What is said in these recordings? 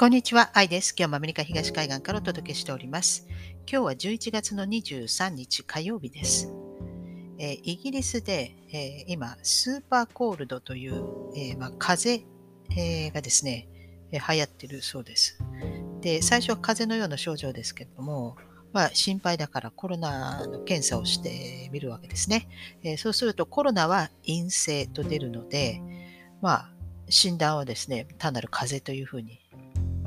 こんにちは、愛です。今日もアメリカ東海岸からお届けしております。今日は11月の23日火曜日です。えー、イギリスで、えー、今、スーパーコールドという、えー、まあ、風邪、えー、がですね、え流行ってるそうです。で、最初は風邪のような症状ですけれども、まあ、心配だからコロナの検査をしてみるわけですね。えそうするとコロナは陰性と出るので、まあ、診断はですね、単なる風邪というふうに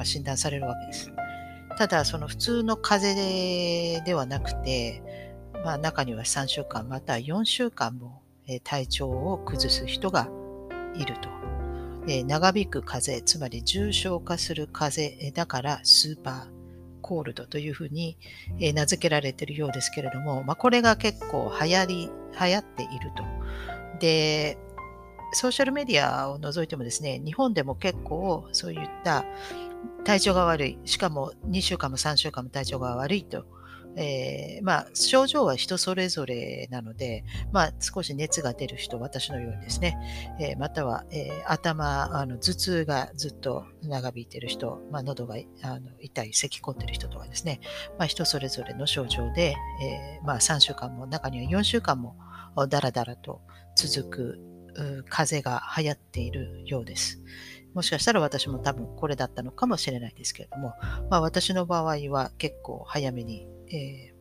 まあ、診断されるわけです。ただ、その普通の風邪ではなくて、まあ、中には3週間または4週間も体調を崩す人がいると。長引く風邪、つまり重症化する風邪だからスーパーコールドというふうに名付けられているようですけれども、まあ、これが結構流行り、流行っていると。で、ソーシャルメディアを除いてもですね、日本でも結構そういった体調が悪い、しかも2週間も3週間も体調が悪いと、えー、まあ、症状は人それぞれなので、まあ、少し熱が出る人、私のようにですね、えー、または、えー、頭、あの頭痛がずっと長引いている人、まあ、喉があの痛い、咳き込んでいる人とかですね、まあ、人それぞれの症状で、えまあ、3週間も、中には4週間もだらだらと続く風邪が流行っているようです。もしかしたら私も多分これだったのかもしれないですけれども、まあ、私の場合は結構早めに、えー、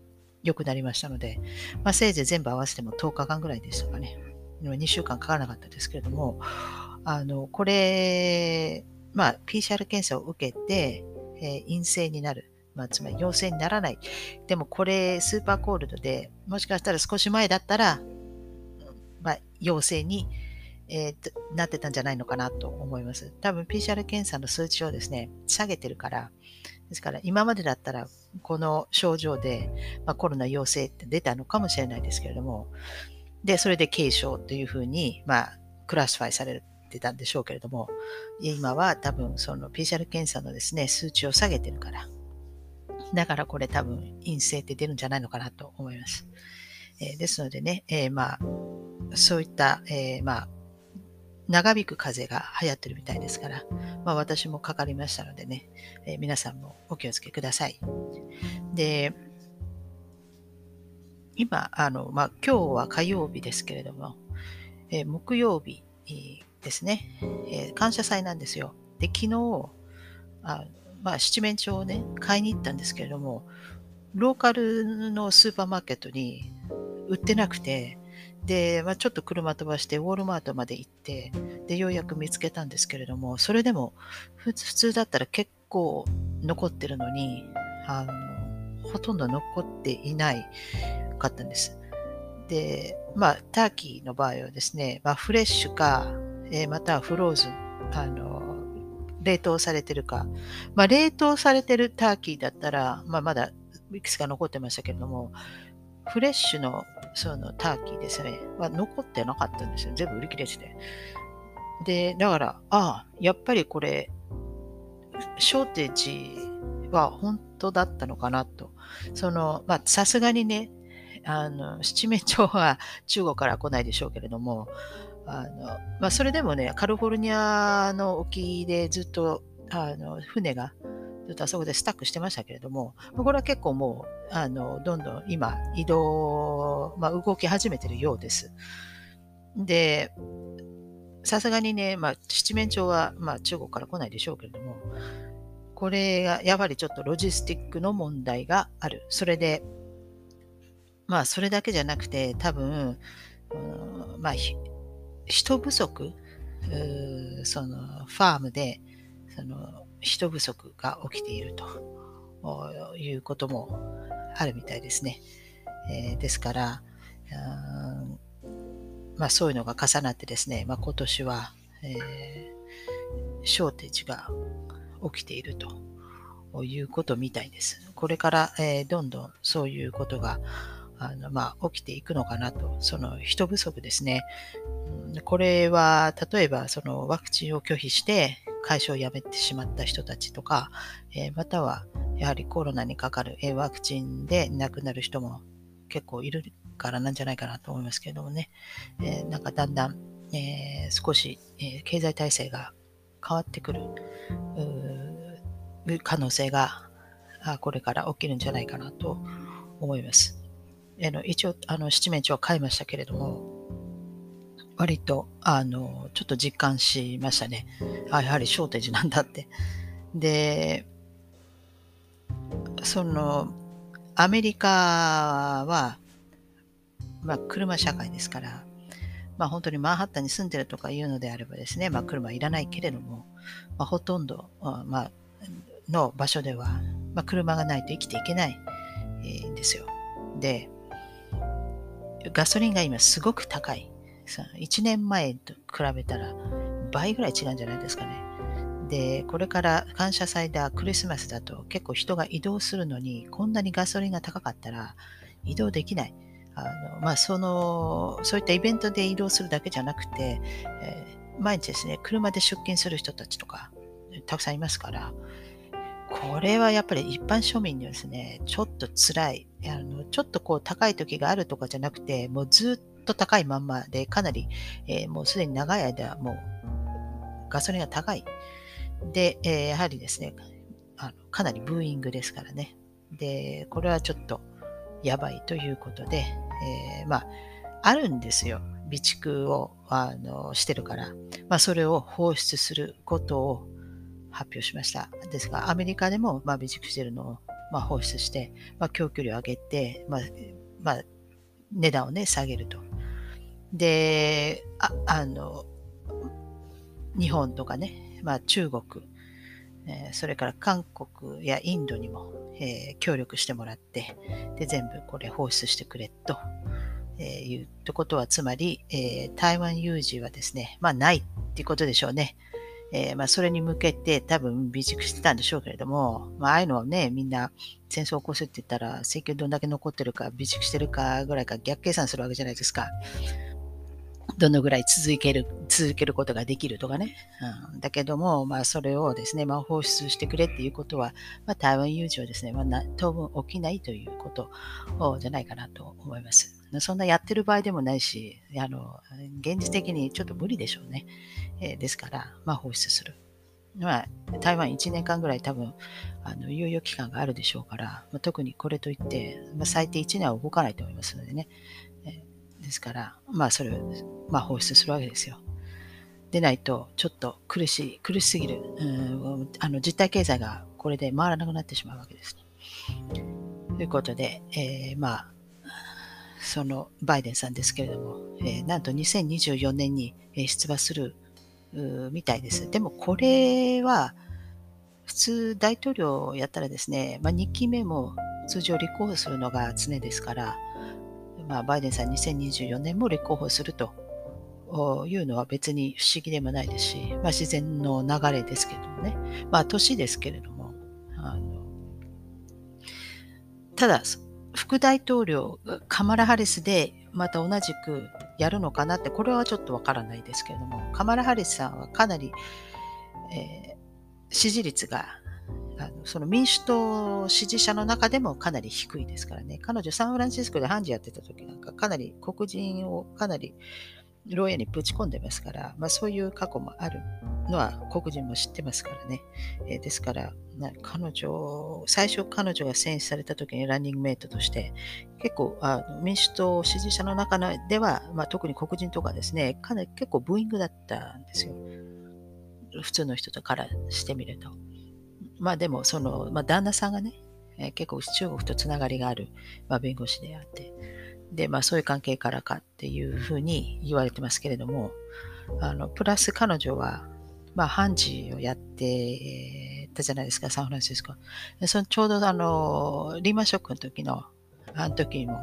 良くなりましたので、まあ、せいぜい全部合わせても10日間ぐらいでしたかね。2週間かからなかったですけれども、あの、これ、まあ、PCR 検査を受けて、えー、陰性になる。まあ、つまり陽性にならない。でもこれ、スーパーコールドで、もしかしたら少し前だったら、まあ、陽性にえー、なってたんじゃないのかなと思います。多分 PCR 検査の数値をですね、下げてるから、ですから今までだったらこの症状で、まあ、コロナ陽性って出たのかもしれないですけれども、で、それで軽症というふうに、まあ、クラスファイされてたんでしょうけれども、今は多分その PCR 検査のですね、数値を下げてるから、だからこれ多分陰性って出るんじゃないのかなと思います。えー、ですのでね、えー、まあ、そういった、えー、まあ、長引く風邪が流行ってるみたいですから、まあ、私もかかりましたのでね、えー、皆さんもお気をつけください。で、今、あの、まあ、今日は火曜日ですけれども、えー、木曜日ですね、えー、感謝祭なんですよ。で、昨日、あまあ、七面鳥をね、買いに行ったんですけれども、ローカルのスーパーマーケットに売ってなくて、で、まあ、ちょっと車飛ばしてウォールマートまで行って、で、ようやく見つけたんですけれども、それでも普通だったら結構残ってるのに、あの、ほとんど残っていないかったんです。で、まあ、ターキーの場合はですね、まあ、フレッシュか、えー、またはフローズン、あの、冷凍されてるか。まあ、冷凍されてるターキーだったら、まあ、まだいくつか残ってましたけれども、フレッシュのそのターキーですね、は残ってなかったんですよ。全部売り切れてて。で、だから、ああ、やっぱりこれ、ショーテージは本当だったのかなと。その、まあ、さすがにね、あの、七面鳥は中国から来ないでしょうけれども、あの、まあ、それでもね、カリフォルニアの沖でずっと、あの、船がずっとあそこでスタックしてましたけれども、これは結構もう、あの、どんどん今、移動、まあ、動き始めてるようです。で、さすがにね、まあ、七面鳥は、まあ、中国から来ないでしょうけれども、これが、やはりちょっとロジスティックの問題がある。それで、まあ、それだけじゃなくて、多分、うんまあ、人不足、その、ファームで、その、人不足が起きているということもあるみたいですね。えー、ですから、まあ、そういうのが重なってですね、まあ、今年は、えー、ショーテージが起きているということみたいです。これから、えー、どんどんそういうことがあの、まあ、起きていくのかなと、その人不足ですね。これは、例えば、そのワクチンを拒否して、会社を辞めてしまった人たちとか、えー、またはやはりコロナにかかる、え、ワクチンで亡くなる人も結構いるからなんじゃないかなと思いますけれどもね、えー、なんかだんだん、え少し、え経済体制が変わってくる可能性がこれから起きるんじゃないかなと思います。あの一応、あの七面鳥は買いましたけれども、割とあのちょっと実感しましたね。あやはりショーテージなんだって。で、そのアメリカは、まあ、車社会ですから、まあ、本当にマンハッタンに住んでるとかいうのであればですね、まあ、車いらないけれども、まあ、ほとんど、まあ、の場所では、まあ、車がないと生きていけない、んですよ。で、ガソリンが今すごく高い。1年前と比べたら倍ぐらい違うんじゃないですかね。で、これから感謝祭だ、クリスマスだと結構人が移動するのに、こんなにガソリンが高かったら移動できない。あのまあ、そのそういったイベントで移動するだけじゃなくて、えー、毎日ですね、車で出勤する人たちとかたくさんいますから、これはやっぱり一般庶民にはですね、ちょっと辛い。あのちょっとこう高い時があるとかじゃなくて、もうずっと高いまんまで、かなり、えー、もうすでに長い間、もうガソリンが高い。で、えー、やはりですねあの、かなりブーイングですからね。で、これはちょっとやばいということで、えー、まあ、あるんですよ。備蓄をあのしてるから。まあ、それを放出することを発表しました。ですが、アメリカでも、まあ、備蓄してるのを、まあ、放出して、まあ、供給量を上げて、まあ、まあ、値段をね、下げると。で、ああの、日本とかね、まあ、中国、えー、それから韓国やインドにも、えー、協力してもらって、で、全部これ放出してくれと、えー、いうってことは、つまり、えー、台湾有事はですね、まあないっていうことでしょうね。えー、まあ、それに向けて多分備蓄してたんでしょうけれども、まあ、あいうのはね、みんな戦争を起こすって言ったら、請求どんだけ残ってるか、備蓄してるかぐらいか逆計算するわけじゃないですか。どのぐらい続ける、続けることができるとかね。うん、だけども、まあ、それをですね、まあ、放出してくれっていうことは、まあ、台湾有事はですね、まあ、当分起きないということじゃないかなと思います。そんなやってる場合でもないし、あの、現実的にちょっと無理でしょうね。えー、ですから、まあ、放出する。まあ、台湾1年間ぐらい多分、あの、猶予期間があるでしょうから、まあ、特にこれといって、まあ、最低1年は動かないと思いますのでね。ですから、まあ、それを、まあ、放出するわけですよ。でないと、ちょっと苦しい、苦しすぎる、うん、あの、実体経済がこれで回らなくなってしまうわけです。ということで、えー、まあ、そのバイデンさんですけれども、えー、なんと2024年に出馬するみたいです。でもこれは普通大統領やったらですね、まあ、2期目も通常立候補するのが常ですから、まあ、バイデンさん2024年も立候補するというのは別に不思議でもないですし、まあ、自然の流れですけどもね、まあ年ですけれども、あのただ副大統領、カマラ・ハリスでまた同じくやるのかなって、これはちょっとわからないですけれども、カマラ・ハリスさんはかなり、えー、支持率があのその民主党支持者の中でもかなり低いですからね。彼女サンフランシスコで判事やってた時なんかかなり黒人をかなり牢屋にぶち込んでますから、まあ、そういう過去もあるのは黒人も知ってますからね。えー、ですから、彼女、最初彼女が選出された時にランニングメイトとして、結構あ民主党支持者の中では、まあ、特に黒人とかですね、かなり結構ブーイングだったんですよ。普通の人からしてみると。まあでも、その、まあ、旦那さんがね、えー、結構中国とつながりがある、まあ、弁護士であって、で、まあそういう関係からかっていうふうに言われてますけれども、あの、プラス彼女は、まあ判事をやってたじゃないですか、サンフランシスコ。そのちょうどあの、リーマンショックの時の、あの時も、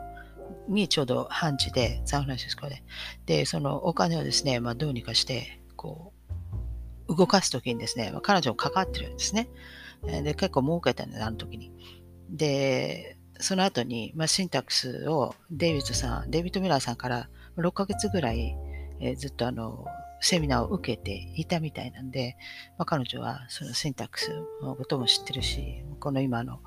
にちょうど判事で、サンフランシスコで。で、そのお金をですね、まあどうにかして、こう、動かす時にですね、まあ、彼女も関わってるんですね。で、結構儲けたんで、あの時に。で、その後に、まあ、シンタックスをデイビッドさん、デイビッド・ミラーさんから6ヶ月ぐらい、えー、ずっとあの、セミナーを受けていたみたいなんで、まあ、彼女はそのシンタックスのことも知ってるし、この今の、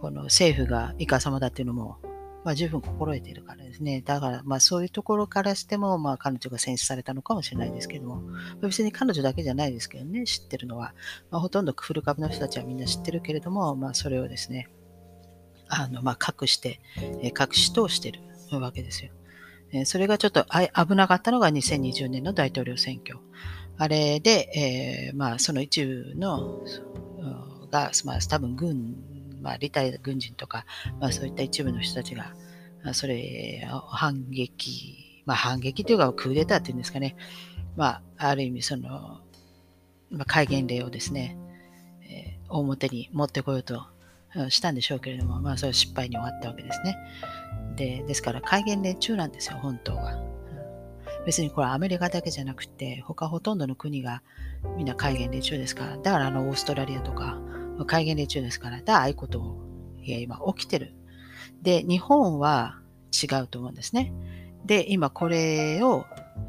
この政府がいかさまだっていうのもまあ、十分心得ているからですね。だから、まあ、そういうところからしても、まあ、彼女が選出されたのかもしれないですけども、別に彼女だけじゃないですけどね、知ってるのは。まあ、ほとんどクフル株の人たちはみんな知ってるけれども、まあ、それをですね、あの、まあ、隠して、え隠し通してるわけですよ。えそれがちょっと危なかったのが2020年の大統領選挙。あれで、えー、まあ、その一部の、が、まあ、多分軍まあ、リタイ軍人とか、まあ、そういった一部の人たちが、それを反撃、まあ、反撃というか、クーデターっていうんですかね、まあ、ある意味、その、まあ、戒厳令をですね、えー、表に持ってこようとしたんでしょうけれども、まあ、それは失敗に終わったわけですね。で、ですから、戒厳令中なんですよ、本当は。別にこれアメリカだけじゃなくて、他ほとんどの国がみんな戒厳令中ですから、だからあのオーストラリアとか、戒厳令中ですから、だああいうことを今起きてる。で、日本は違うと思うんですね。で、今これを、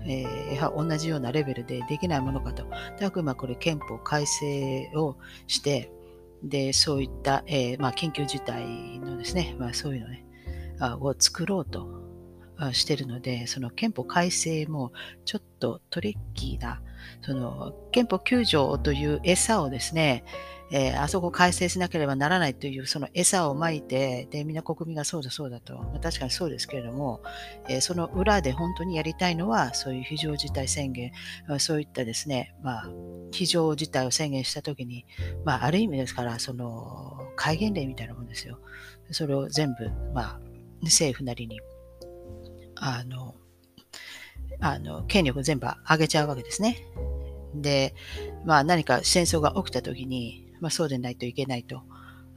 えー、同じようなレベルでできないものかと。だから今これ憲法改正をして、で、そういった、えー、まあ、緊急事態のですね、まあ、そういうのね、あを作ろうとしてるので、その憲法改正もちょっとトリッキーな、その憲法9条という餌をですね、えー、あそこ改正しなければならないというその餌をまいて、で、みんな国民がそうだそうだと、まあ、確かにそうですけれども、えー、その裏で本当にやりたいのは、そういう非常事態宣言、そういったですね、まあ、非常事態を宣言したときに、まあ、ある意味ですから、その、戒厳令みたいなもんですよ。それを全部、まあ、政府なりに、あの、あの、権力全部上げちゃうわけですね。で、まあ何か戦争が起きたときに、まあ、そうでないといけないと。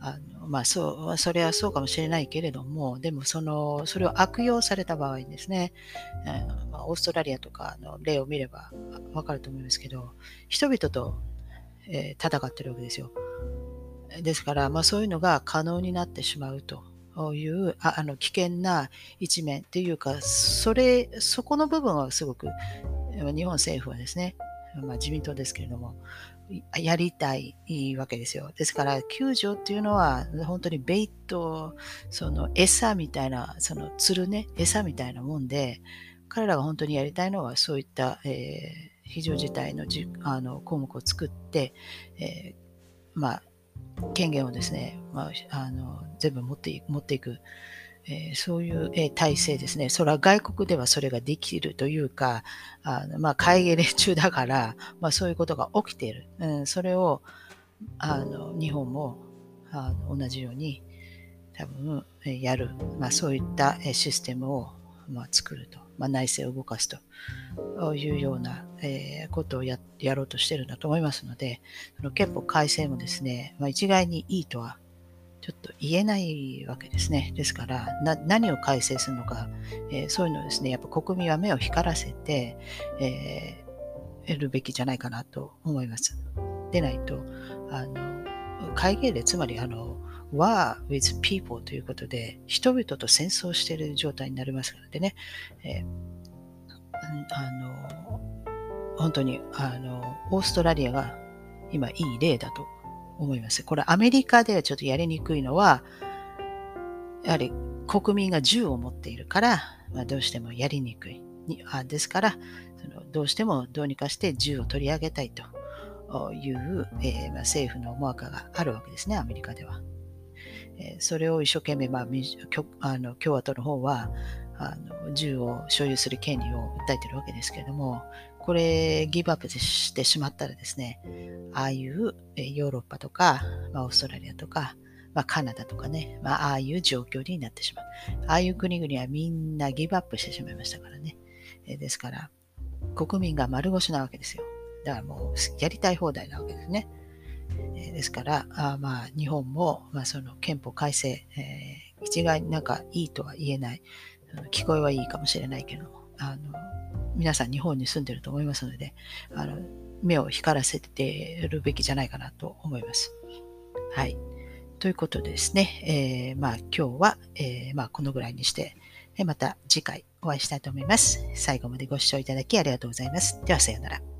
あのまあ、そう、それはそうかもしれないけれども、でもその、それを悪用された場合にですね、まあ、オーストラリアとかの例を見ればわかると思いますけど、人々と、えー、戦ってるわけですよ。ですから、まあ、そういうのが可能になってしまうというあの危険な一面っていうか、それ、そこの部分はすごく日本政府はですね、まあ、自民党ですけれども、やりたいわけですよ。ですから、救助っていうのは、本当にベイト、その餌みたいな、その釣るね、餌みたいなもんで、彼らが本当にやりたいのは、そういった、えー、非常事態のじあの項目を作って、えー、まあ、権限をですね、まあ、あの全部持って持っていく。えー、そういう、えー、体制ですね。それは外国ではそれができるというか、あのまあ、会議連中だから、まあ、そういうことが起きている。うん、それをあの日本もあの同じように多分、えー、やる、まあ、そういった、えー、システムを、まあ、作ると。まあ、内政を動かすというような、えー、ことをやろうとしてるんだと思いますので、その憲法改正もですね、まあ、一概にいいとはちょっと言えないわけですね。ですから、何を改正するのか、えー、そういうのをですね、やっぱ国民は目を光らせて、えー、得るべきじゃないかなと思います。でないと、あの、会議でつまり、あの、war with people ということで、人々と戦争している状態になりますのでね、えー、あの、本当に、あの、オーストラリアが今いい例だと思います。これアメリカではちょっとやりにくいのは、やはり国民が銃を持っているから、まあ、どうしてもやりにくい。にあですからその、どうしてもどうにかして銃を取り上げたいという、えー、まあ、政府の思惑があるわけですね、アメリカでは。え、それを一生懸命、まあ、あの共和党の方はあの銃を所有する権利を訴えてるわけですけれども、これギブアップしてしまったらですね、ああいうヨーロッパとか、まあ、オーストラリアとか、まあ、カナダとかね、まあ、ああいう状況になってしまう。ああいう国々はみんなギブアップしてしまいましたからね。えですから、国民が丸腰なわけですよ。だからもうやりたい放題なわけですね。ですから、あまあ、日本も、まあ、その憲法改正、えー、一概になんかいいとは言えない。聞こえはいいかもしれないけど、あの皆さん日本に住んでると思いますので、あの目を光らせてるべきじゃないかなと思います。はい。ということでですね、えー、まあ今日は、えー、まあこのぐらいにして、また次回お会いしたいと思います。最後までご視聴いただきありがとうございます。ではさようなら。